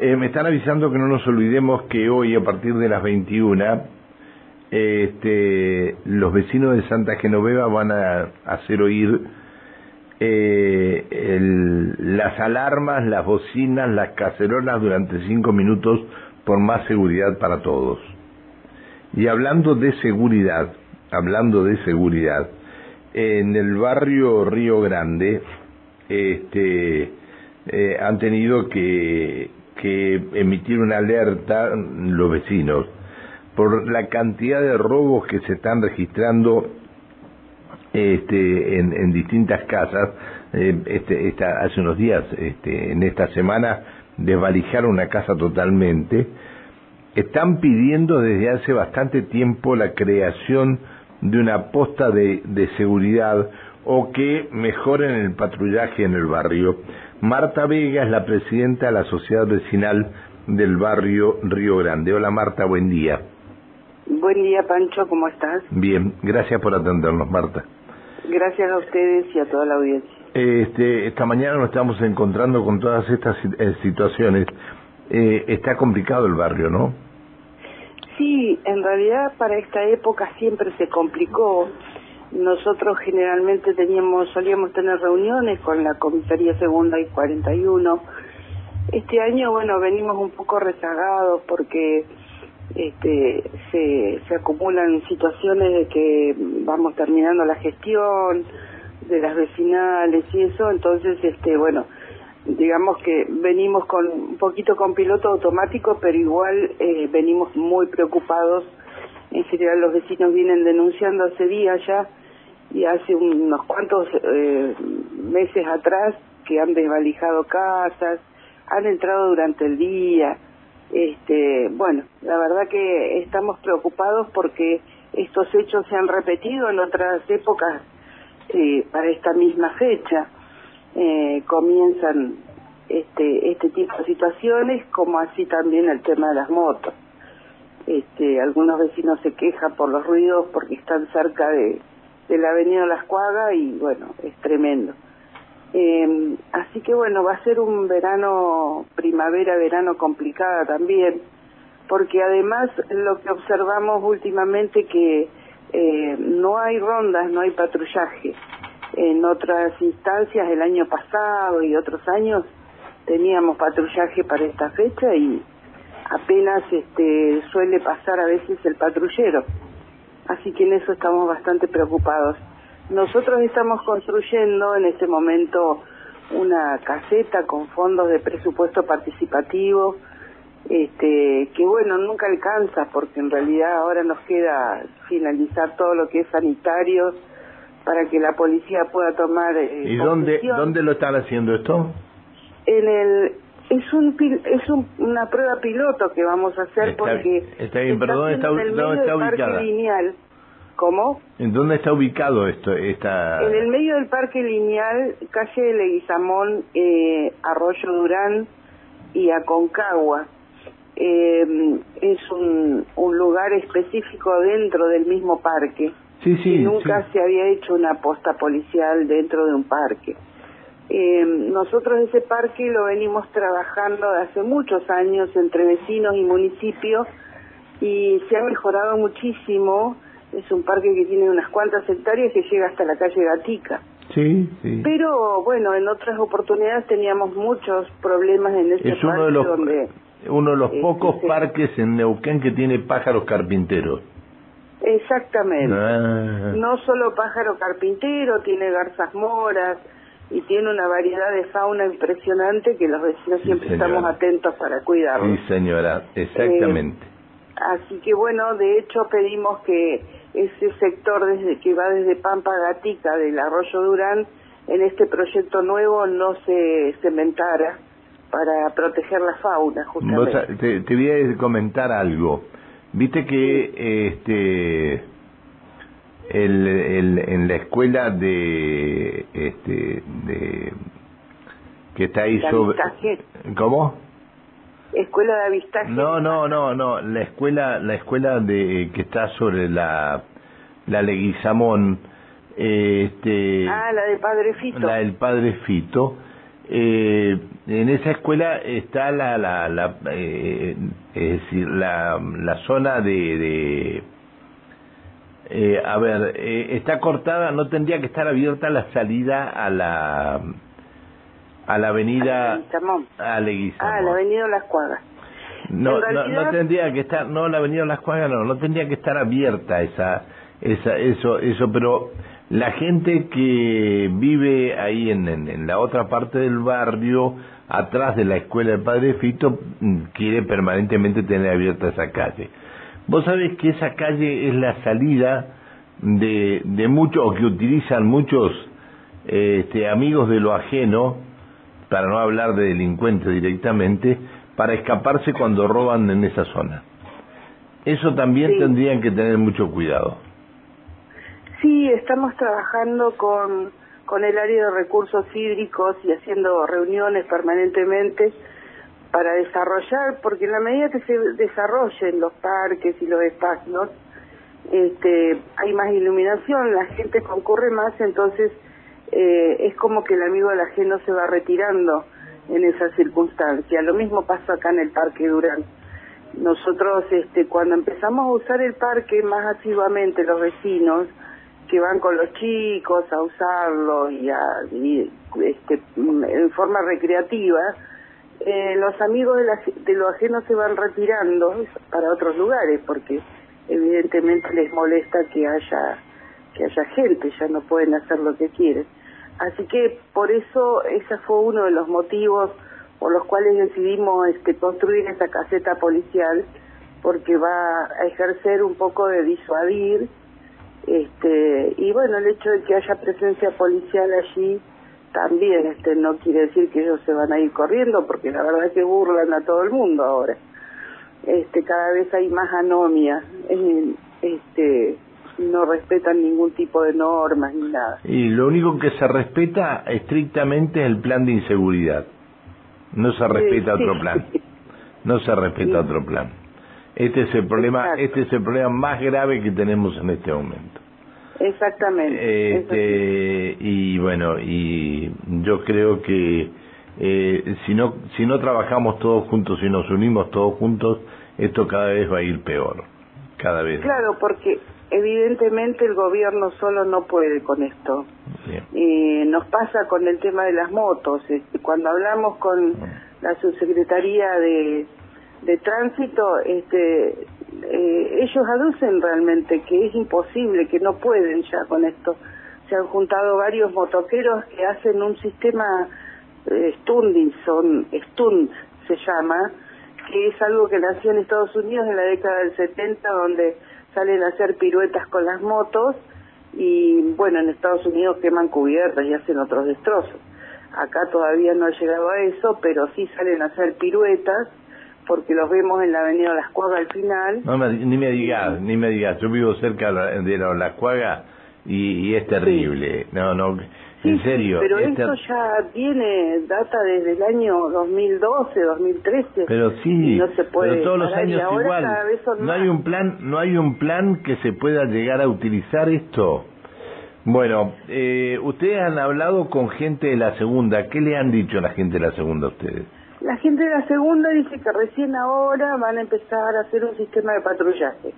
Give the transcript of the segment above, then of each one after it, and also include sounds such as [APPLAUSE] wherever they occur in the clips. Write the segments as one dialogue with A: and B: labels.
A: Eh, me están avisando que no nos olvidemos que hoy, a partir de las 21, este, los vecinos de Santa Genoveva van a hacer oír eh, las alarmas, las bocinas, las cacerolas durante cinco minutos por más seguridad para todos. Y hablando de seguridad, hablando de seguridad, en el barrio Río Grande, este, eh, han tenido que, que emitir una alerta los vecinos por la cantidad de robos que se están registrando este, en, en distintas casas. Eh, este, esta, hace unos días, este, en esta semana, desvalijaron una casa totalmente. Están pidiendo desde hace bastante tiempo la creación de una posta de, de seguridad o que mejoren el patrullaje en el barrio. Marta Vega es la presidenta de la Sociedad Vecinal del barrio Río Grande. Hola Marta, buen día.
B: Buen día Pancho, ¿cómo estás?
A: Bien, gracias por atendernos Marta.
B: Gracias a ustedes y a toda la audiencia.
A: Este, esta mañana nos estamos encontrando con todas estas eh, situaciones. Eh, está complicado el barrio, ¿no?
B: Sí, en realidad para esta época siempre se complicó. Nosotros generalmente teníamos, solíamos tener reuniones con la comisaría segunda y 41. Este año, bueno, venimos un poco rezagados porque este, se, se acumulan situaciones de que vamos terminando la gestión de las vecinales y eso, entonces, este, bueno, digamos que venimos con un poquito con piloto automático, pero igual eh, venimos muy preocupados. En general los vecinos vienen denunciando hace días ya y hace unos cuantos eh, meses atrás que han desvalijado casas, han entrado durante el día. Este, bueno, la verdad que estamos preocupados porque estos hechos se han repetido en otras épocas para esta misma fecha. Eh, comienzan este, este tipo de situaciones, como así también el tema de las motos. Este, algunos vecinos se quejan por los ruidos porque están cerca de, de la avenida Las Cuagas y bueno, es tremendo. Eh, así que bueno, va a ser un verano, primavera, verano complicada también, porque además lo que observamos últimamente que eh, no hay rondas, no hay patrullaje. En otras instancias, el año pasado y otros años, teníamos patrullaje para esta fecha y apenas este, suele pasar a veces el patrullero. Así que en eso estamos bastante preocupados. Nosotros estamos construyendo en este momento una caseta con fondos de presupuesto participativo, este, que bueno, nunca alcanza porque en realidad ahora nos queda finalizar todo lo que es sanitario para que la policía pueda tomar. Eh,
A: ¿Y dónde, dónde lo están haciendo esto?
B: En el es un es un, una prueba piloto que vamos a hacer
A: Está-
B: porque
A: está bien, pero ¿dónde está-
B: en el medio
A: está
B: del parque lineal. ¿Cómo?
A: ¿En dónde está ubicado esto? Esta...
B: En el medio del Parque Lineal, calle Leguizamón, eh, Arroyo Durán y Aconcagua. Eh, es un, un lugar específico dentro del mismo parque.
A: Sí, sí,
B: y nunca
A: sí.
B: se había hecho una posta policial dentro de un parque. Eh, nosotros ese parque lo venimos trabajando de hace muchos años entre vecinos y municipios y se ha mejorado muchísimo. Es un parque que tiene unas cuantas hectáreas que llega hasta la calle Gatica.
A: Sí, sí.
B: Pero bueno, en otras oportunidades teníamos muchos problemas en ese
A: Es uno
B: parque
A: de los,
B: donde...
A: uno de los
B: eh,
A: pocos parques en Neuquén que tiene pájaros carpinteros.
B: Exactamente.
A: Ah.
B: No solo pájaro carpintero, tiene garzas moras y tiene una variedad de fauna impresionante que los vecinos
A: Sí,
B: siempre
A: señora.
B: estamos atentos para cuidarlo.
A: Sí, señora, exactamente.
B: Así que bueno, de hecho pedimos que ese sector desde que va desde Pampa Gatica del Arroyo Durán en este proyecto nuevo no se cementara para proteger la fauna justamente.
A: te, te voy a comentar algo. Viste que este el, el, en la escuela de este de que está ahí
B: De
A: sobre
B: avistaje.
A: ¿Cómo?
B: Escuela de avistaje.
A: No, no, no, no, la escuela la escuela de que está sobre la la Leguizamón este
B: Ah, la de Padre Fito.
A: la del padre Fito eh, en esa escuela está la, la, la eh, es decir, la, la zona de, de eh, a ver, eh, está cortada, no tendría que estar abierta la salida a la a la avenida
B: a
A: Leguizamón.
B: Ah, la avenida Las Cuadras.
A: No, no, no tendría que estar, no, la avenida Las Cuadras no, no tendría que estar abierta esa, esa, eso, eso, pero la gente que vive ahí en, en, la otra parte del barrio, atrás de la escuela del Padre Fito, mm, quiere permanentemente tener abierta esa calle. Vos sabés que esa calle es la salida de, de muchos, o que utilizan muchos este, amigos de lo ajeno, para no hablar de delincuentes directamente, para escaparse cuando roban en esa zona. Eso también tendrían que tener mucho cuidado.
B: Sí, estamos trabajando con, con el área de recursos hídricos y haciendo reuniones permanentemente para desarrollar, porque en la medida que se desarrollen los parques y los espacios, este, hay más iluminación, la gente concurre más, entonces eh, es como que el amigo de la gente se va retirando en esa circunstancia. Lo mismo pasa acá en el Parque Durán. Nosotros, este, cuando empezamos a usar el parque más asiduamente, los vecinos, que van con los chicos a usarlo y, a, este, en forma recreativa, eh, los amigos de, la, de lo ajeno se van retirando para otros lugares porque evidentemente les molesta que haya que haya gente, ya no pueden hacer lo que quieren. Así que por eso ese fue uno de los motivos por los cuales decidimos este, construir esa caseta policial, porque va a ejercer un poco de disuadir este, y bueno, el hecho de que haya presencia policial allí también este, no quiere decir que ellos se van a ir corriendo, porque la verdad es que burlan a todo el mundo ahora. Este, cada vez hay más anomia, este, no respetan ningún tipo de normas ni nada.
A: Y lo único que se respeta estrictamente es el plan de inseguridad. No se respeta otro plan. No se respeta otro plan. Este es el problema, este es el problema más grave que tenemos en este momento.
B: Exactamente.
A: Este, y bueno, y yo creo que eh, si no si no trabajamos todos juntos, si nos unimos todos juntos, esto cada vez va a ir peor, cada vez.
B: Claro, porque evidentemente el gobierno solo no puede con esto. y nos pasa con el tema de las motos. Este, cuando hablamos con la subsecretaría de de tránsito, este, eh, ellos aducen realmente que es imposible, que no pueden ya con esto. Se han juntado varios motoqueros que hacen un sistema eh, Stunding, son Stund se llama, que es algo que nació en Estados Unidos en la década del 70, donde salen a hacer piruetas con las motos y bueno, en Estados Unidos queman cubiertas y hacen otros destrozos. Acá todavía no ha llegado a eso, pero sí salen a hacer piruetas porque los vemos en la avenida Las Cuagas al final.
A: No, ni me digas, ni me digas, yo vivo cerca de Las Cuagas y, es terrible. No, no, en serio.
B: pero esto ya tiene data desde el año 2012, 2013.
A: Pero sí, no se puede pero todos los años igual. No hay un plan, no hay un plan que se pueda llegar a utilizar esto. Bueno, eh, ustedes han hablado con gente de la segunda. ¿Qué le han dicho a la gente de la segunda a ustedes?
B: La gente de la segunda dice que recién ahora van a empezar a hacer un sistema de patrullaje,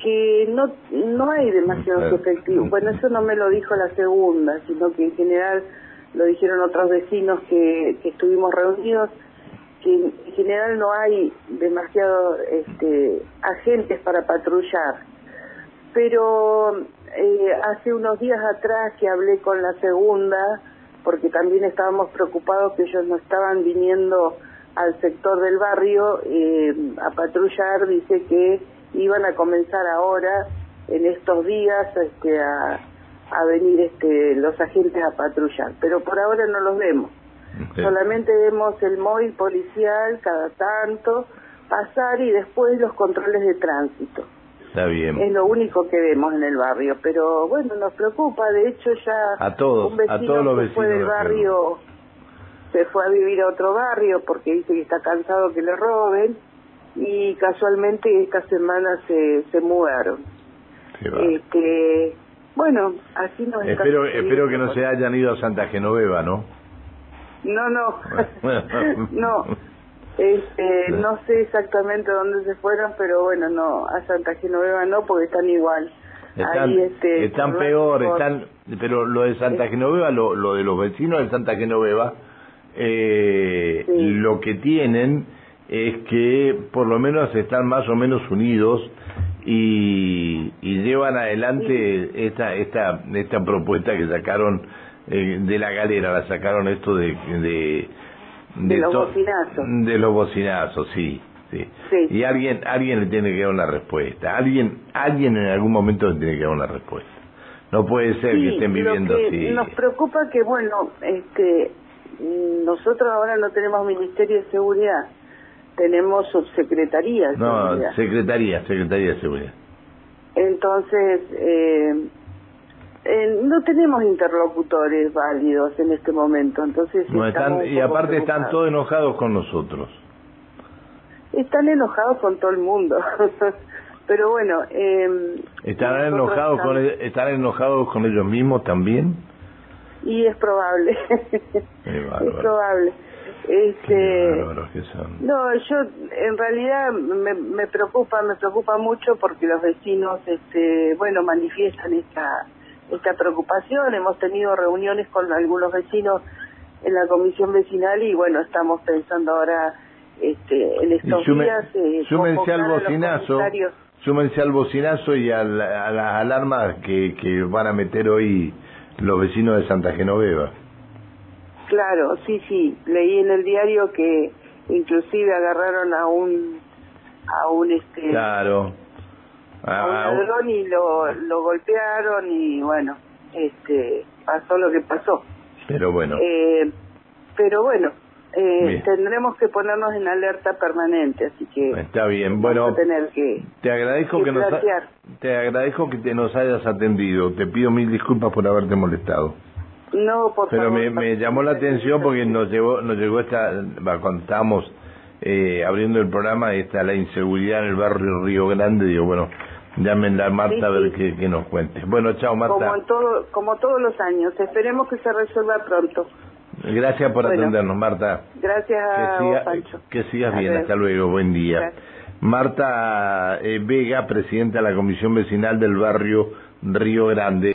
B: que no, no hay demasiados efectivos. Bueno, eso no me lo dijo la segunda, sino que en general lo dijeron otros vecinos que, que estuvimos reunidos, que en general no hay demasiados este, agentes para patrullar. Pero eh, hace unos días atrás que hablé con la segunda, porque también estábamos preocupados que ellos no estaban viniendo al sector del barrio eh, a patrullar, dice que iban a comenzar ahora, en estos días, este, a, a venir este, los agentes a patrullar, pero por ahora no los vemos. Solamente vemos el móvil policial cada tanto pasar y después los controles de tránsito. Es lo único que vemos en el barrio, pero bueno, nos preocupa. De hecho, ya
A: a todos,
B: un vecino
A: a todos los
B: que fue del barrio se fue a vivir a otro barrio porque dice que está cansado que le roben y casualmente esta semana se, se mudaron. Este, bueno, así nos
A: Espero, espero que no se hayan ido a Santa Genoveva, ¿no?
B: No, no, [LAUGHS] no. Este, no sé exactamente dónde se fueron, pero bueno, no, a Santa Genoveva no, porque están igual.
A: Están,
B: Ahí, este,
A: están peor, están, pero lo de Santa Genoveva, lo, lo de los vecinos de Santa Genoveva, eh,
B: Sí.
A: lo que tienen es que por lo menos están más o menos unidos y, y llevan adelante esta esta esta propuesta que sacaron eh, de la galera, la sacaron esto de de,
B: De los bocinazos.
A: de los bocinazos, sí. Sí.
B: Sí.
A: Y alguien alguien le tiene que dar una respuesta. Alguien alguien en algún momento le tiene que dar una respuesta. No puede ser que estén
B: lo
A: viviendo
B: que
A: así.
B: Nos preocupa que, bueno, este, nosotros ahora no tenemos Ministerio de Seguridad, tenemos Subsecretaría de
A: No,
B: Seguridad.
A: Secretaría, Secretaría de Seguridad.
B: Entonces, eh, eh, no tenemos interlocutores válidos en este momento, entonces
A: No están, y aparte están todos enojados con nosotros.
B: Están enojados con todo el mundo, [LAUGHS] pero bueno... Eh,
A: ¿Estarán enojados, con,
B: estamos-
A: el- ¿Estarán enojados con ellos mismos también?
B: Y es probable, [LAUGHS] es probable. Este. No, yo en realidad me, me preocupa, me preocupa mucho porque los vecinos, este, bueno, manifiestan esta esta preocupación. Hemos tenido reuniones con algunos vecinos en la comisión vecinal y bueno, estamos pensando ahora, este, en estos
A: sume-
B: días eh,
A: súmense al bocinazo, súmense al bocinazo y a, la- a las alarmas que, que van a meter hoy los vecinos de Santa Genoveva.
B: Claro, sí, sí. Leí en el diario que inclusive agarraron a un a un este
A: Claro.
B: A un
A: Ah, ah,
B: ladrón y lo, lo golpearon y bueno, este pasó lo que pasó.
A: pero bueno,
B: Eh, pero bueno, eh, tendremos que ponernos en alerta permanente, así que
A: está bien.
B: vamos
A: Bueno,
B: a tener que
A: te agradezco
B: que
A: que nos ha-
B: plantear.
A: te agradezco que te nos hayas atendido. Te pido mil disculpas por haberte molestado.
B: no por
A: Pero
B: favor,
A: me, me llamó la atención porque nos llegó, nos llegó esta, cuando estábamos eh, abriendo el programa, está la inseguridad en el barrio Río Grande, digo, bueno, llámenla a Marta
B: Sí,
A: a ver
B: sí.
A: qué, nos cuente. Bueno, chao
B: como
A: Marta,
B: en todo como todos los años, esperemos que se resuelva pronto.
A: gracias por
B: Bueno.
A: atendernos, Marta.
B: Gracias
A: Que,
B: a
A: siga-
B: vos, Pancho.
A: que sigas
B: A
A: bien,
B: ver.
A: hasta luego, buen día.
B: Gracias.
A: Marta eh, Vega, presidenta de la Comisión Vecinal del barrio Río Grande.